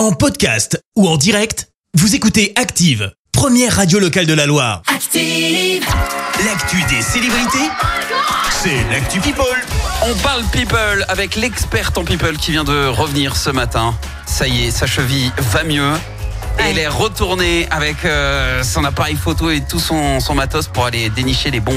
En podcast ou en direct, vous écoutez Active, première radio locale de la Loire. Active. L'actu des célébrités, c'est l'actu People. On parle people avec l'experte en people qui vient de revenir ce matin. Ça y est, sa cheville va mieux. Et elle est retournée avec euh, son appareil photo et tout son, son matos pour aller dénicher les bons,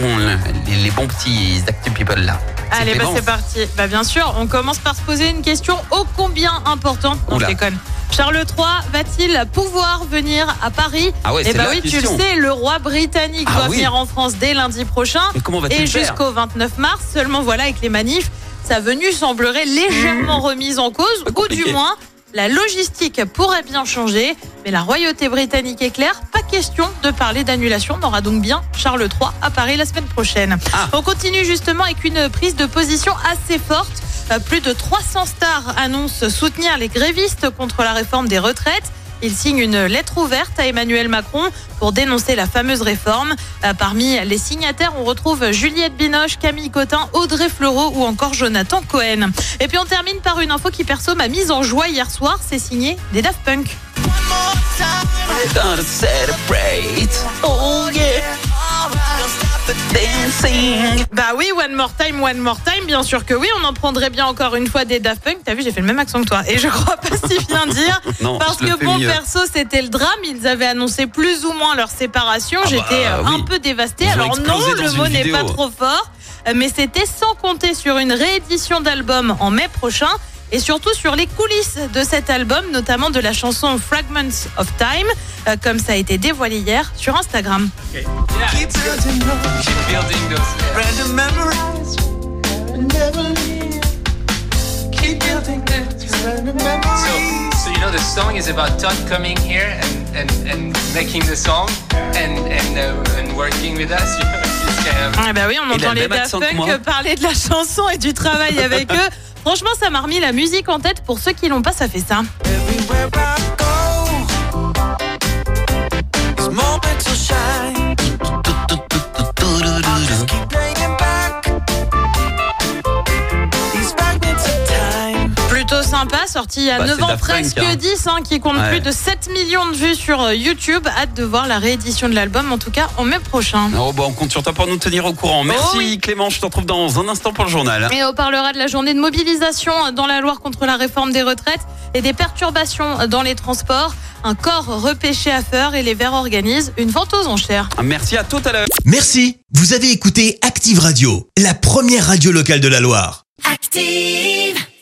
les, les bons petits actu people là. Allez, bah c'est parti. Bah bien sûr, on commence par se poser une question ô combien importante. Non, je Oula. déconne. Charles III va-t-il pouvoir venir à Paris Ah ouais, Eh bah oui, tu le sais, le roi britannique Ah doit oui. venir en France dès lundi prochain Mais comment va-t-il et jusqu'au 29 mars. Seulement voilà, avec les manifs, sa venue semblerait légèrement remise en cause, ou du moins. La logistique pourrait bien changer, mais la royauté britannique est claire, pas question de parler d'annulation. On aura donc bien Charles III à Paris la semaine prochaine. Ah. On continue justement avec une prise de position assez forte. Euh, Plus de 300 stars annoncent soutenir les grévistes contre la réforme des retraites. Ils signent une lettre ouverte à Emmanuel Macron pour dénoncer la fameuse réforme. Euh, Parmi les signataires, on retrouve Juliette Binoche, Camille Cotin, Audrey Fleurot ou encore Jonathan Cohen. Et puis on termine par une info qui perso m'a mise en joie hier soir. C'est signé des Daft Punk. Gonna celebrate. Oh yeah. Dancing. Bah oui, one more time, one more time, bien sûr que oui, on en prendrait bien encore une fois des Daft Punk. T'as vu, j'ai fait le même accent que toi. Et je crois pas si bien dire. Non, Parce que bon, mieux. perso, c'était le drame. Ils avaient annoncé plus ou moins leur séparation. Ah bah, J'étais euh, un oui. peu dévastée. Ils Alors non, le mot n'est pas trop fort. Mais c'était sans compter sur une réédition d'album en mai prochain. Et surtout sur les coulisses de cet album, notamment de la chanson Fragments of Time, euh, comme ça a été dévoilé hier sur Instagram. Keep building those random memories. Never leave. Keep building those random memories. So, so you know the song is about Todd coming here and, and, and making the song and and, uh, and working with us. You know, it's kind of Ah bah oui, on entend le les Daft Punk parler de la chanson et du travail avec eux. Franchement, ça m'a remis la musique en tête. Pour ceux qui l'ont pas, ça fait ça. Sympa, sorti il y a Bah, 9 c'est ans, presque hein. 10, hein, qui compte Ouais. plus de 7 millions de vues sur euh, YouTube. Hâte de voir la réédition de l'album, en tout cas en mai prochain. Oh, bah, on compte sur toi pour nous tenir au courant. Merci Oh oui. Clément, je te retrouve dans un instant pour le journal. Et on parlera de la journée de mobilisation dans la Loire contre la réforme des retraites et des perturbations dans les transports. Un corps repêché à Feur et les Verts organisent une vente aux enchères. Merci à tout à l'heure. Merci, vous avez écouté Active Radio, la première radio locale de la Loire. Active.